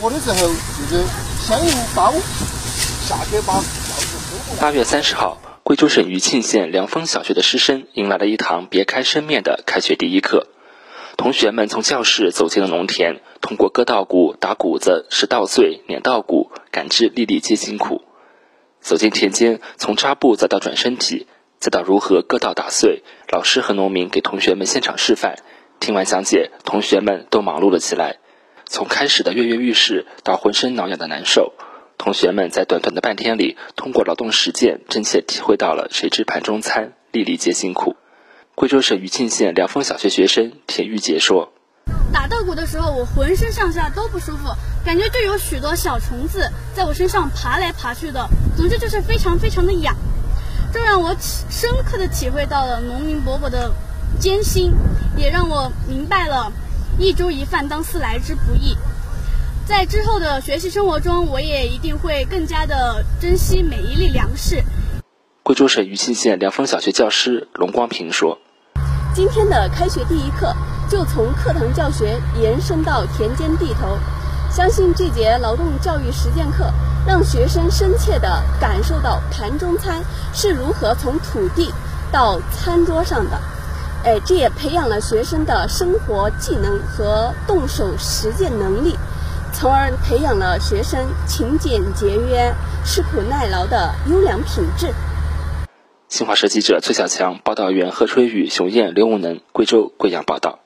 播的时候，就是相应到下去把。八月三十号，贵州省余庆县凉风小学的师生迎来了一堂别开生面的开学第一课。同学们从教室走进了农田，通过割稻谷、打谷子、拾稻穗、碾稻谷，感知粒粒皆辛苦。走进田间，从扎布再到转身体，再到如何割稻打穗，老师和农民给同学们现场示范。听完讲解，同学们都忙碌了起来。从开始的跃跃欲试到浑身挠痒的难受，同学们在短短的半天里，通过劳动实践，真切体会到了“谁知盘中餐，粒粒皆辛苦”。贵州省余庆县凉风小学学生田玉杰说：“打稻谷的时候，我浑身上下都不舒服，感觉就有许多小虫子在我身上爬来爬去的，总之就是非常非常的痒。这让我深刻的体会到了农民伯伯的艰辛，也让我明白了。”一粥一饭当思来之不易，在之后的学习生活中，我也一定会更加的珍惜每一粒粮食。贵州省余庆县凉风小学教师龙光平说：“今天的开学第一课就从课堂教学延伸到田间地头，相信这节劳动教育实践课让学生深切地感受到盘中餐是如何从土地到餐桌上的。”哎，这也培养了学生的生活技能和动手实践能力，从而培养了学生勤俭节约、吃苦耐劳的优良品质。新华社记者崔小强、报道员贺春雨、熊燕、刘武能，贵州贵阳报道。